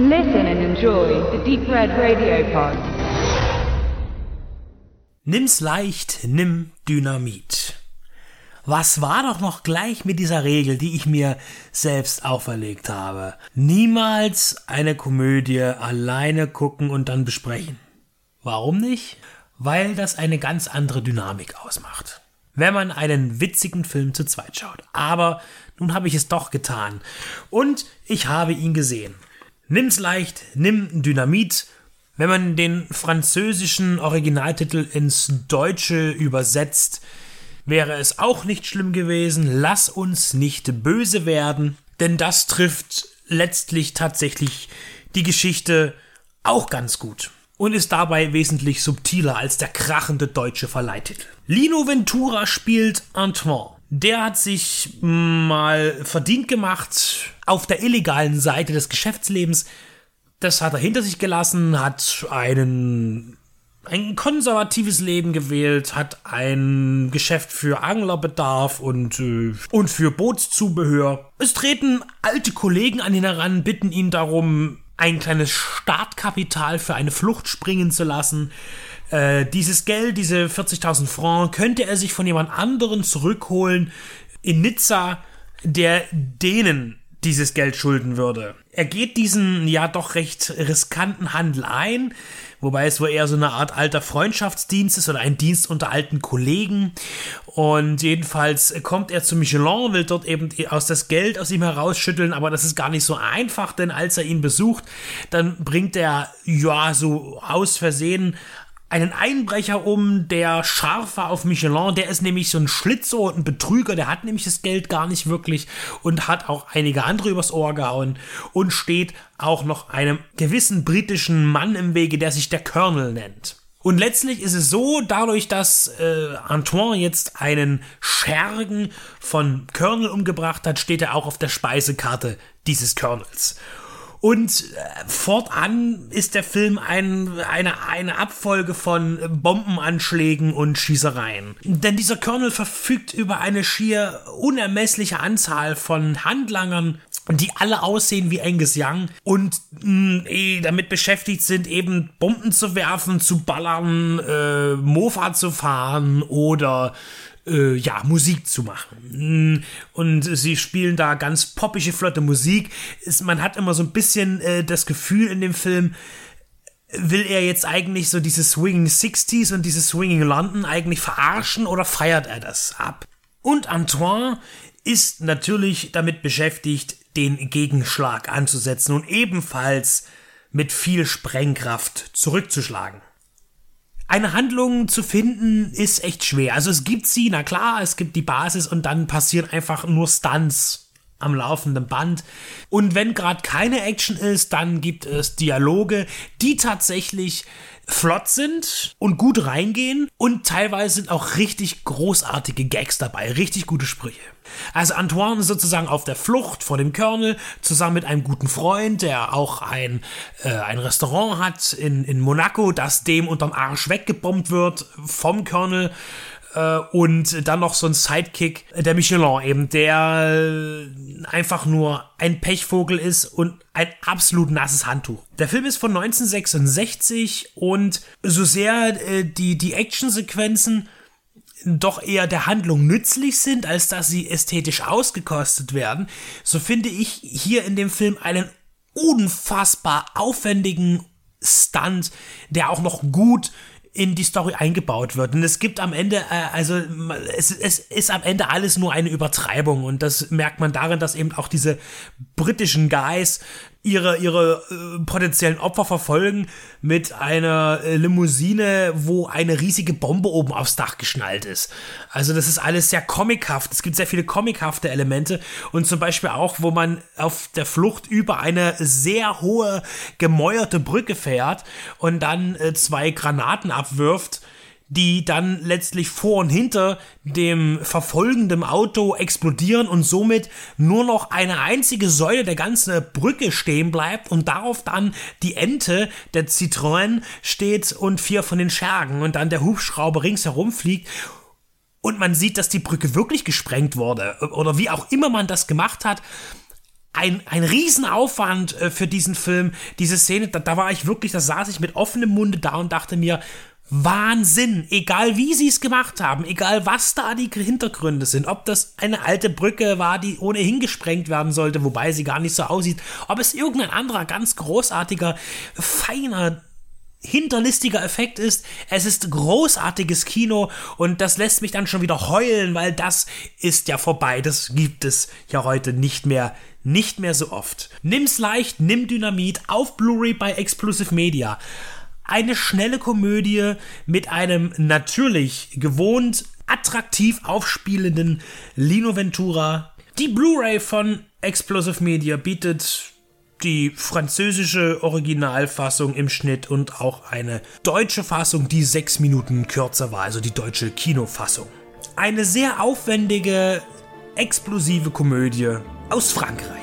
Listen and enjoy the Deep Red Radio Pod. Nimm's leicht, nimm Dynamit. Was war doch noch gleich mit dieser Regel, die ich mir selbst auferlegt habe? Niemals eine Komödie alleine gucken und dann besprechen. Warum nicht? Weil das eine ganz andere Dynamik ausmacht. Wenn man einen witzigen Film zu zweit schaut. Aber nun habe ich es doch getan. Und ich habe ihn gesehen. Nimm's leicht, nimm Dynamit. Wenn man den französischen Originaltitel ins Deutsche übersetzt, wäre es auch nicht schlimm gewesen. Lass uns nicht böse werden, denn das trifft letztlich tatsächlich die Geschichte auch ganz gut und ist dabei wesentlich subtiler als der krachende deutsche Verleihtitel. Lino Ventura spielt Antoine. Der hat sich mal verdient gemacht auf der illegalen Seite des Geschäftslebens. Das hat er hinter sich gelassen, hat einen ein konservatives Leben gewählt, hat ein Geschäft für Anglerbedarf und, äh, und für Bootszubehör. Es treten alte Kollegen an ihn heran, bitten ihn darum, ein kleines Startkapital für eine Flucht springen zu lassen. Äh, dieses Geld, diese 40.000 Francs, könnte er sich von jemand anderen zurückholen in Nizza, der denen dieses Geld schulden würde. Er geht diesen ja doch recht riskanten Handel ein, wobei es wohl eher so eine Art alter Freundschaftsdienst ist oder ein Dienst unter alten Kollegen. Und jedenfalls kommt er zu Michelin, will dort eben aus das Geld aus ihm herausschütteln, aber das ist gar nicht so einfach, denn als er ihn besucht, dann bringt er ja so aus Versehen einen Einbrecher um, der scharf war auf Michelin. Der ist nämlich so ein Schlitzohr und ein Betrüger. Der hat nämlich das Geld gar nicht wirklich und hat auch einige andere übers Ohr gehauen und steht auch noch einem gewissen britischen Mann im Wege, der sich der Colonel nennt. Und letztlich ist es so, dadurch, dass äh, Antoine jetzt einen Schergen von Colonel umgebracht hat, steht er auch auf der Speisekarte dieses Colonels. Und äh, fortan ist der Film ein, eine, eine Abfolge von Bombenanschlägen und Schießereien. Denn dieser Colonel verfügt über eine schier unermessliche Anzahl von Handlangern, die alle aussehen wie Angus Young und mh, eh, damit beschäftigt sind, eben Bomben zu werfen, zu ballern, äh, Mofa zu fahren oder äh, ja, Musik zu machen. Und sie spielen da ganz poppige, flotte Musik. Ist, man hat immer so ein bisschen äh, das Gefühl in dem Film, will er jetzt eigentlich so diese Swinging 60s und dieses Swinging London eigentlich verarschen oder feiert er das ab? Und Antoine ist natürlich damit beschäftigt, den Gegenschlag anzusetzen und ebenfalls mit viel Sprengkraft zurückzuschlagen eine Handlung zu finden ist echt schwer. Also es gibt sie, na klar, es gibt die Basis und dann passieren einfach nur Stunts am laufenden Band. Und wenn gerade keine Action ist, dann gibt es Dialoge, die tatsächlich flott sind und gut reingehen und teilweise sind auch richtig großartige Gags dabei, richtig gute Sprüche. Also Antoine ist sozusagen auf der Flucht vor dem Colonel, zusammen mit einem guten Freund, der auch ein, äh, ein Restaurant hat in, in Monaco, das dem unterm Arsch weggebombt wird vom Colonel. Äh, und dann noch so ein Sidekick, der Michelin eben, der äh, einfach nur ein Pechvogel ist und ein absolut nasses Handtuch. Der Film ist von 1966 und so sehr äh, die, die Actionsequenzen doch eher der Handlung nützlich sind, als dass sie ästhetisch ausgekostet werden, so finde ich hier in dem Film einen unfassbar aufwendigen Stunt, der auch noch gut in die Story eingebaut wird. Und es gibt am Ende, äh, also es, es ist am Ende alles nur eine Übertreibung und das merkt man darin, dass eben auch diese britischen Guys ihre, ihre äh, potenziellen Opfer verfolgen mit einer äh, Limousine, wo eine riesige Bombe oben aufs Dach geschnallt ist. Also das ist alles sehr comichaft. Es gibt sehr viele comichafte Elemente und zum Beispiel auch, wo man auf der Flucht über eine sehr hohe gemäuerte Brücke fährt und dann äh, zwei Granaten abwirft die dann letztlich vor und hinter dem verfolgenden Auto explodieren und somit nur noch eine einzige Säule der ganzen Brücke stehen bleibt und darauf dann die Ente der Citroën steht und vier von den Schergen und dann der Hubschrauber ringsherum fliegt und man sieht, dass die Brücke wirklich gesprengt wurde oder wie auch immer man das gemacht hat ein, ein Riesenaufwand äh, für diesen Film. Diese Szene, da, da war ich wirklich, da saß ich mit offenem Munde da und dachte mir, Wahnsinn, egal wie sie es gemacht haben, egal was da die Hintergründe sind, ob das eine alte Brücke war, die ohnehin gesprengt werden sollte, wobei sie gar nicht so aussieht, ob es irgendein anderer ganz großartiger, feiner hinterlistiger Effekt ist. Es ist großartiges Kino und das lässt mich dann schon wieder heulen, weil das ist ja vorbei. Das gibt es ja heute nicht mehr, nicht mehr so oft. Nimm's leicht, nimm Dynamit auf Blu-ray bei Exclusive Media. Eine schnelle Komödie mit einem natürlich gewohnt attraktiv aufspielenden Lino Ventura. Die Blu-ray von Explosive Media bietet die französische Originalfassung im Schnitt und auch eine deutsche Fassung, die sechs Minuten kürzer war, also die deutsche Kinofassung. Eine sehr aufwendige, explosive Komödie aus Frankreich.